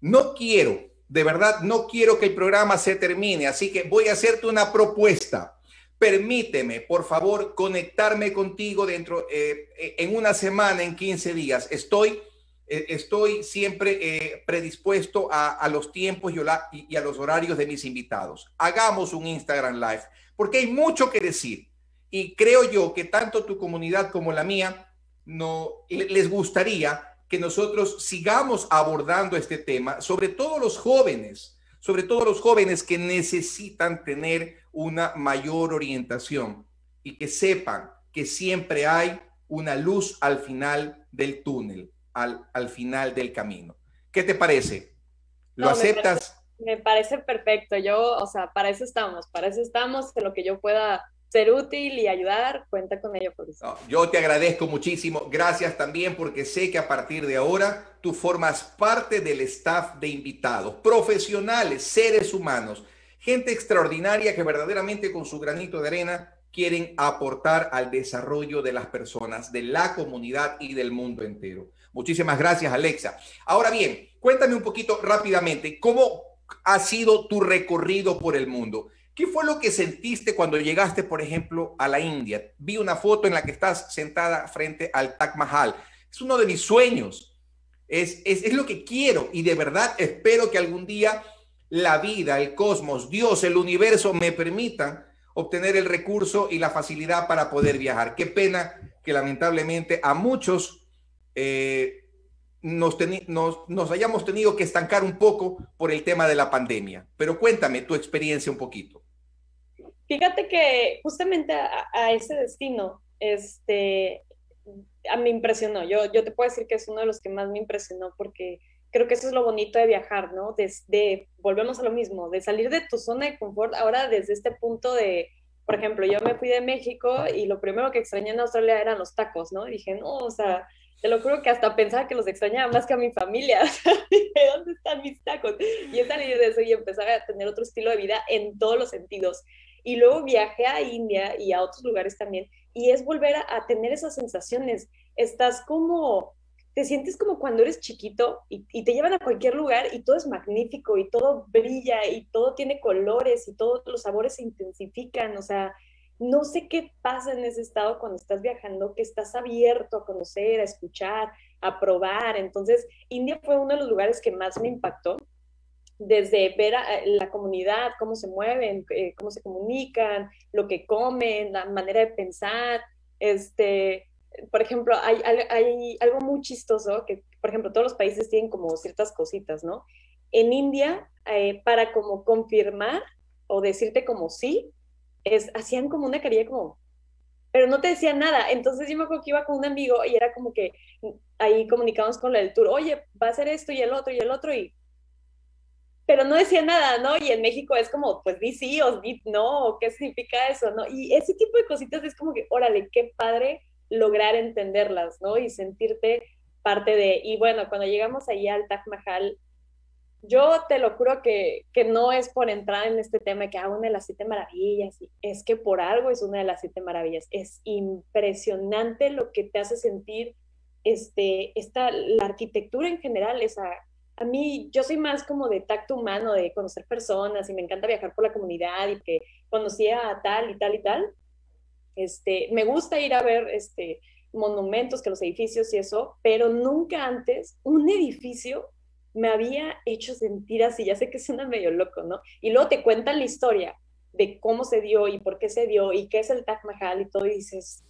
S1: No quiero, de verdad, no quiero que el programa se termine, así que voy a hacerte una propuesta. Permíteme, por favor, conectarme contigo dentro eh, en una semana, en 15 días. Estoy eh, estoy siempre eh, predispuesto a, los tiempos y, a los horarios de mis invitados. Hagamos un Instagram Live, porque hay mucho que decir. Y creo yo que tanto tu comunidad como la mía no les gustaría que nosotros sigamos abordando este tema, sobre todo los jóvenes, sobre todo los jóvenes que necesitan tener una mayor orientación y que sepan que siempre hay una luz al final del túnel al, final del camino. ¿Qué te parece? ¿Lo aceptas?
S2: Me parece, perfecto. Yo, o sea, para eso estamos, para eso estamos, en lo que yo pueda ser útil y ayudar, cuenta con ello. Por eso.
S1: yo te agradezco muchísimo. Gracias también porque sé que a partir de ahora tú formas parte del staff de invitados, profesionales, seres humanos, gente extraordinaria que verdaderamente con su granito de arena quieren aportar al desarrollo de las personas, de la comunidad y del mundo entero. Muchísimas gracias, Alexa. Ahora bien, cuéntame un poquito rápidamente cómo ha sido tu recorrido por el mundo. ¿Qué fue lo que sentiste cuando llegaste, por ejemplo, a la India? Vi una foto en la que estás sentada frente al Taj Mahal. Es uno de mis sueños. Es, es, es lo que quiero y de verdad espero que algún día la vida, el cosmos, Dios, el universo me permitan obtener el recurso y la facilidad para poder viajar. Qué pena que lamentablemente a muchos eh, nos, nos, hayamos tenido que estancar un poco por el tema de la pandemia. Pero cuéntame tu experiencia un poquito.
S2: Fíjate que justamente a, ese destino, este, a me impresionó. Yo, yo te puedo decir que es uno de los que más me impresionó porque creo que eso es lo bonito de viajar, ¿no? Desde, volvemos a lo mismo, de salir de tu zona de confort, ahora desde este punto de, por ejemplo, yo me fui de México y lo primero que extrañé en Australia eran los tacos, ¿no? dije, no, o sea, te lo juro que hasta pensaba que los extrañaba más que a mi familia. *laughs* ¿Dónde están mis tacos? Y es salir de eso y empezar a tener otro estilo de vida en todos los sentidos. Y luego viajé a India y a otros lugares también. Y es volver a, tener esas sensaciones. Estás como, te sientes como cuando eres chiquito y, y, te llevan a cualquier lugar y todo es magnífico y todo brilla y todo tiene colores y todos los sabores se intensifican. O sea, no sé qué pasa en ese estado cuando estás viajando, que estás abierto a conocer, a escuchar, a probar. Entonces, India fue uno de los lugares que más me impactó, desde ver a la comunidad, cómo se mueven, eh, cómo se comunican, lo que comen, la manera de pensar. Este, por ejemplo, hay, hay algo muy chistoso que, por ejemplo, todos los países tienen como ciertas cositas, ¿no? En India, eh, para como confirmar o decirte como sí, es, hacían como una carilla como, pero no te decían nada. Entonces yo me acuerdo que iba con un amigo y era como que ahí comunicábamos con la del tour, oye, va a ser esto y el otro y el otro y pero no decía nada, ¿no? Y en México es como, pues di sí o di no, ¿qué significa eso, no? Y ese tipo de cositas es como que, órale, qué padre lograr entenderlas, ¿no? Y sentirte parte de, y bueno, cuando llegamos allí al Taj Mahal, yo te lo juro que, que no es por entrar en este tema que hago ah, una de las siete maravillas, es que por algo es una de las siete maravillas. Es impresionante lo que te hace sentir este, esta, la arquitectura en general, esa, a mí, yo soy más como de tacto humano, de conocer personas y me encanta viajar por la comunidad y que conocía a tal y tal y tal. Este, me gusta ir a ver este, monumentos, que los edificios y eso, pero nunca antes un edificio me había hecho sentir así, ya sé que suena medio loco, ¿no? Y luego te cuentan la historia de cómo se dio y por qué se dio y qué es el Taj Mahal y todo, y dices,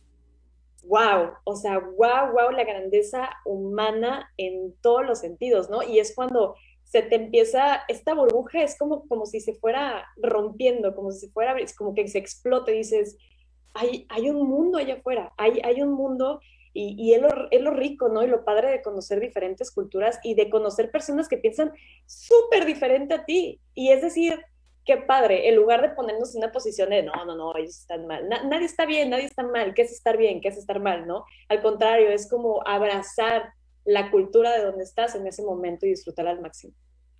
S2: wow, o sea, wow, wow, la grandeza humana en todos los sentidos, ¿no? Y es cuando se te empieza, esta burbuja es como, como si se fuera rompiendo, como si se fuera, es como que se explote, dices, hay, hay un mundo allá afuera, hay, hay un mundo y, y es, lo, es, lo, rico, ¿no? Y lo padre de conocer diferentes culturas y de conocer personas que piensan súper diferente a ti. Y es decir, qué padre, en lugar de ponernos en una posición de, no, no, no, ellos están mal, nadie está bien, nadie está mal, ¿qué es estar bien? ¿Qué es estar mal? ¿No? Al contrario, es como abrazar la cultura de donde estás en ese momento y disfrutar al máximo.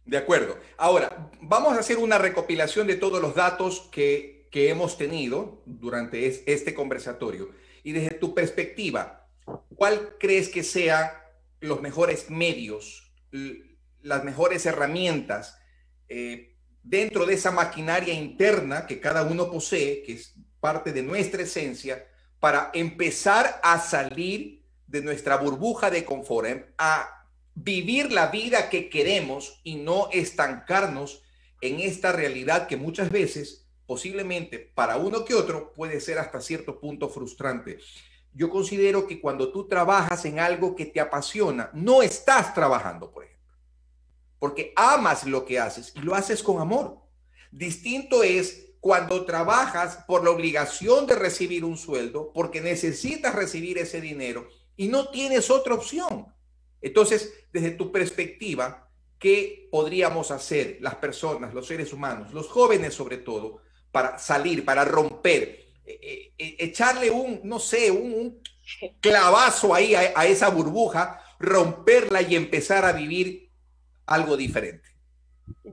S1: De acuerdo. Ahora, vamos a hacer una recopilación de todos los datos que, que hemos tenido durante este conversatorio. Y desde tu perspectiva, ¿cuál crees que sean los mejores medios, las mejores herramientas eh, dentro de esa maquinaria interna que cada uno posee, que es parte de nuestra esencia, para empezar a salir de nuestra burbuja de confort, em, a vivir la vida que queremos y no estancarnos en esta realidad que muchas veces, posiblemente para uno que otro, puede ser hasta cierto punto frustrante yo considero que cuando tú trabajas en algo que te apasiona, no estás trabajando, por ejemplo, porque amas lo que haces y lo haces con amor. Distinto es cuando trabajas por la obligación de recibir un sueldo, porque necesitas recibir ese dinero y no tienes otra opción. Entonces, desde tu perspectiva, ¿qué podríamos hacer las personas, los seres humanos, los jóvenes sobre todo, para salir, para romper eh, eh, echarle un, no sé, un, clavazo ahí a, esa burbuja, romperla y empezar a vivir algo diferente?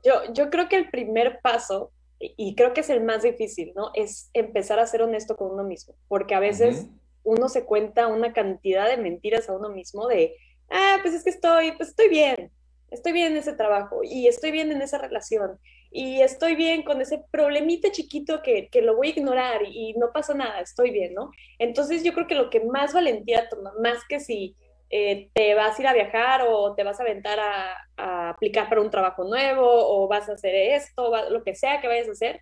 S2: Yo, yo creo que el primer paso, y creo que es el más difícil, ¿no? Es empezar a ser honesto con uno mismo, porque a veces uno se cuenta una cantidad de mentiras a uno mismo de, ah, pues es que estoy, pues estoy bien, estoy bien en ese trabajo y estoy bien en esa relación y estoy bien con ese problemita chiquito que, que, lo voy a ignorar y, no pasa nada, estoy bien, ¿no? Entonces yo creo que lo que más valentía toma, más que si eh, te vas a ir a viajar o te vas a aventar a, aplicar para un trabajo nuevo o vas a hacer esto, lo que sea que vayas a hacer,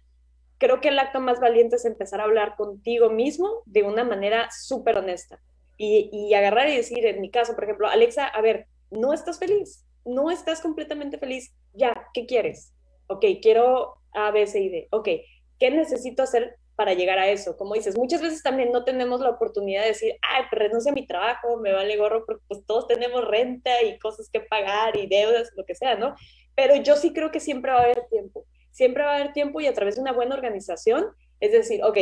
S2: creo que el acto más valiente es empezar a hablar contigo mismo de una manera súper honesta y, y agarrar y decir, en mi caso, por ejemplo, Alexa, a ver, no estás feliz, no estás completamente feliz, ya, ¿qué quieres? Ok, quiero A, B, C y D, ok, ¿qué necesito hacer para llegar a eso? Como dices, muchas veces también no tenemos la oportunidad de decir, ay, pues renuncio a mi trabajo, me vale gorro, porque pues todos tenemos renta y cosas que pagar y deudas, lo que sea, ¿no? Pero yo sí creo que siempre va a haber tiempo, siempre va a haber tiempo y a través de una buena organización, es decir, ok,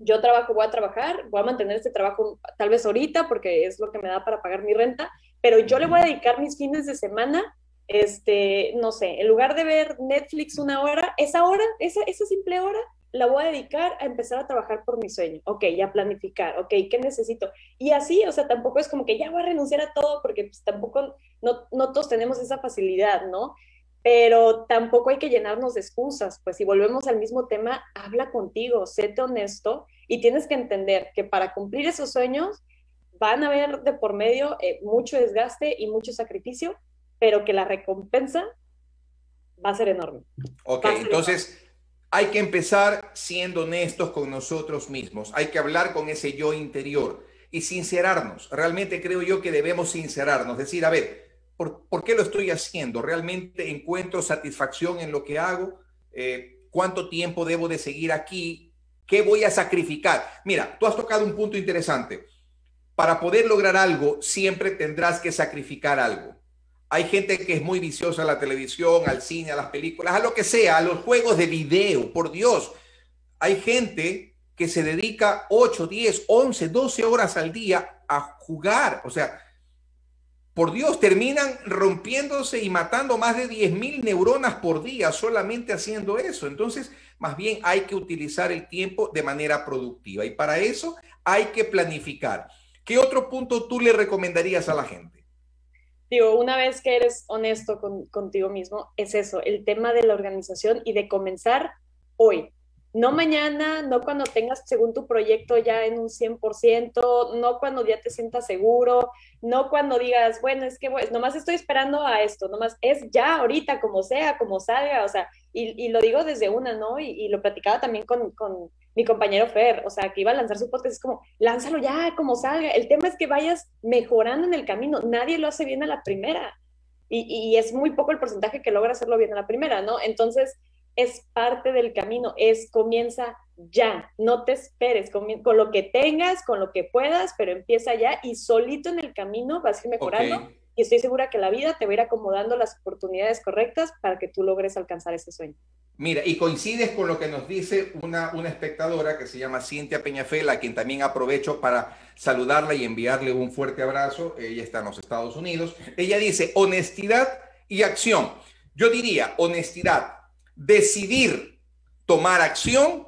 S2: yo trabajo, voy a trabajar, voy a mantener este trabajo tal vez ahorita porque es lo que me da para pagar mi renta, pero yo le voy a dedicar mis fines de semana este, no sé, en lugar de ver Netflix una hora, esa hora, esa, esa simple hora, la voy a dedicar a empezar a trabajar por mi sueño, ok, ya planificar, ok, ¿qué necesito? Y así, o sea, tampoco es como que ya voy a renunciar a todo, porque pues, tampoco, no, no todos tenemos esa facilidad, ¿no? Pero tampoco hay que llenarnos de excusas, pues si volvemos al mismo tema, habla contigo, séte honesto y tienes que entender que para cumplir esos sueños van a haber de por medio eh, mucho desgaste y mucho sacrificio, pero que la recompensa va a ser enorme.
S1: Ok, entonces hay que empezar siendo honestos con nosotros mismos, hay que hablar con ese yo interior y sincerarnos. Realmente creo yo que debemos sincerarnos, decir, a ver, ¿por, qué lo estoy haciendo? ¿Realmente encuentro satisfacción en lo que hago? Eh, ¿Cuánto tiempo debo de seguir aquí? ¿Qué voy a sacrificar? Mira, tú has tocado un punto interesante. Para poder lograr algo, siempre tendrás que sacrificar algo Hay gente que es muy viciosa a la televisión, al cine, a las películas, a lo que sea, a los juegos de video, por Dios. Hay gente que se dedica 8, 10, 11, 12 horas al día a jugar. O sea, por Dios, terminan rompiéndose y matando más de 10 mil neuronas por día solamente haciendo eso. Entonces, más bien hay que utilizar el tiempo de manera productiva y para eso hay que planificar. ¿Qué otro punto tú le recomendarías a la gente?
S2: Digo, una vez que eres honesto contigo mismo, es eso, el tema de la organización y de comenzar hoy no mañana, no cuando tengas según tu proyecto ya en un 100%, no cuando ya te sientas seguro, no cuando digas, bueno, es que nomás estoy esperando a esto, nomás es ya ahorita, como sea, como salga, o sea, y, lo digo desde una, ¿no? Y, lo platicaba también con, mi compañero Fer, o sea, que iba a lanzar su podcast, es como, lánzalo ya, como salga. El tema es que vayas mejorando en el camino, nadie lo hace bien a la primera. Y es muy poco el porcentaje que logra hacerlo bien a la primera, ¿no? Entonces, es parte del camino, es comienza ya, no te esperes, con, lo que tengas, con lo que puedas, pero empieza ya y solito en el camino vas a ir mejorando y estoy segura que la vida te va a ir acomodando las oportunidades correctas para que tú logres alcanzar ese sueño.
S1: Mira, y coincides con lo que nos dice una, una espectadora que se llama Cintia Peñafela, a quien también aprovecho para saludarla y enviarle un fuerte abrazo. Ella está en los Estados Unidos. Ella dice honestidad y acción. Yo diría honestidad, decidir tomar acción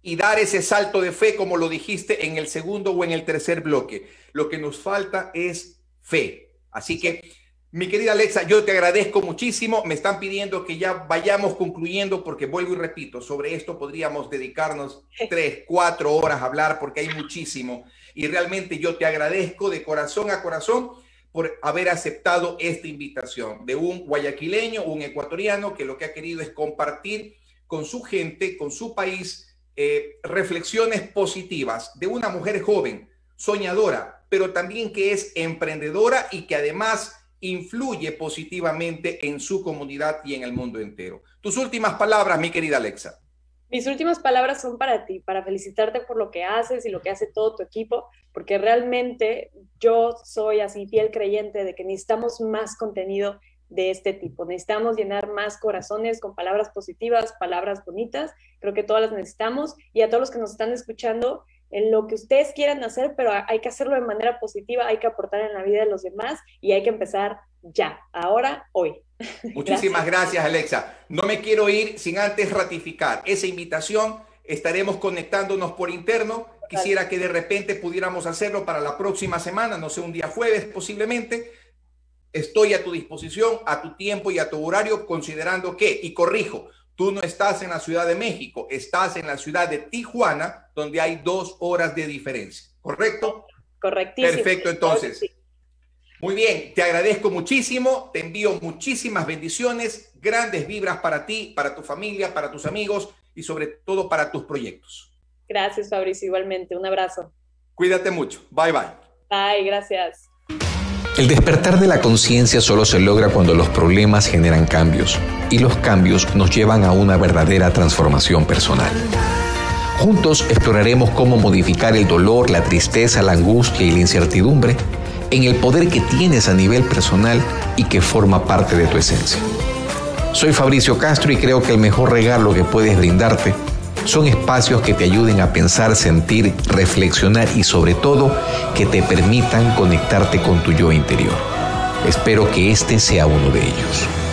S1: y dar ese salto de fe, como lo dijiste en el segundo o en el tercer bloque. Lo que nos falta es fe. Así que, mi querida Alexa, yo te agradezco muchísimo. Me están pidiendo que ya vayamos concluyendo porque vuelvo y repito, sobre esto podríamos dedicarnos *laughs* tres, cuatro horas a hablar porque hay muchísimo. Y realmente yo te agradezco de corazón a corazón por haber aceptado esta invitación de un guayaquileño, un ecuatoriano que lo que ha querido es compartir con su gente, con su país, eh, reflexiones positivas de una mujer joven, soñadora, pero también que es emprendedora y que además influye positivamente en su comunidad y en el mundo entero. Tus últimas palabras, mi querida Alexa.
S2: Mis últimas palabras son para ti, para felicitarte por lo que haces y lo que hace todo tu equipo, porque realmente yo soy así fiel creyente de que necesitamos más contenido de este tipo. Necesitamos llenar más corazones con palabras positivas, palabras bonitas. Creo que todas las necesitamos. Y a todos los que nos están escuchando, en lo que ustedes quieran hacer, pero hay que hacerlo de manera positiva, hay que aportar en la vida de los demás y hay que empezar ya, ahora, hoy. *laughs*
S1: Muchísimas gracias. Alexa. No me quiero ir sin antes ratificar esa invitación. Estaremos conectándonos por interno. Quisiera que de repente pudiéramos hacerlo para la próxima semana, no sé, un día jueves posiblemente. Estoy a tu disposición, a tu tiempo y a tu horario, considerando que, y corrijo, tú no estás en la Ciudad de México, estás en la ciudad de Tijuana, donde hay dos horas de diferencia, ¿correcto?
S2: Correctísimo.
S1: Perfecto, entonces. Muy bien, te agradezco muchísimo, te envío muchísimas bendiciones, grandes vibras para ti, para tu familia, para tus amigos y sobre todo para tus proyectos.
S2: Gracias, Fabricio, igualmente. Un abrazo.
S1: Cuídate mucho. Bye bye.
S2: Bye, gracias.
S3: El despertar de la conciencia solo se logra cuando los problemas generan cambios y los cambios nos llevan a una verdadera transformación personal. Juntos exploraremos cómo modificar el dolor, la tristeza, la angustia y la incertidumbre en el poder que tienes a nivel personal y que forma parte de tu esencia. Soy Fabricio Castro y creo que el mejor regalo que puedes brindarte son espacios que te ayuden a pensar, sentir, reflexionar y sobre todo que te permitan conectarte con tu yo interior. Espero que este sea uno de ellos.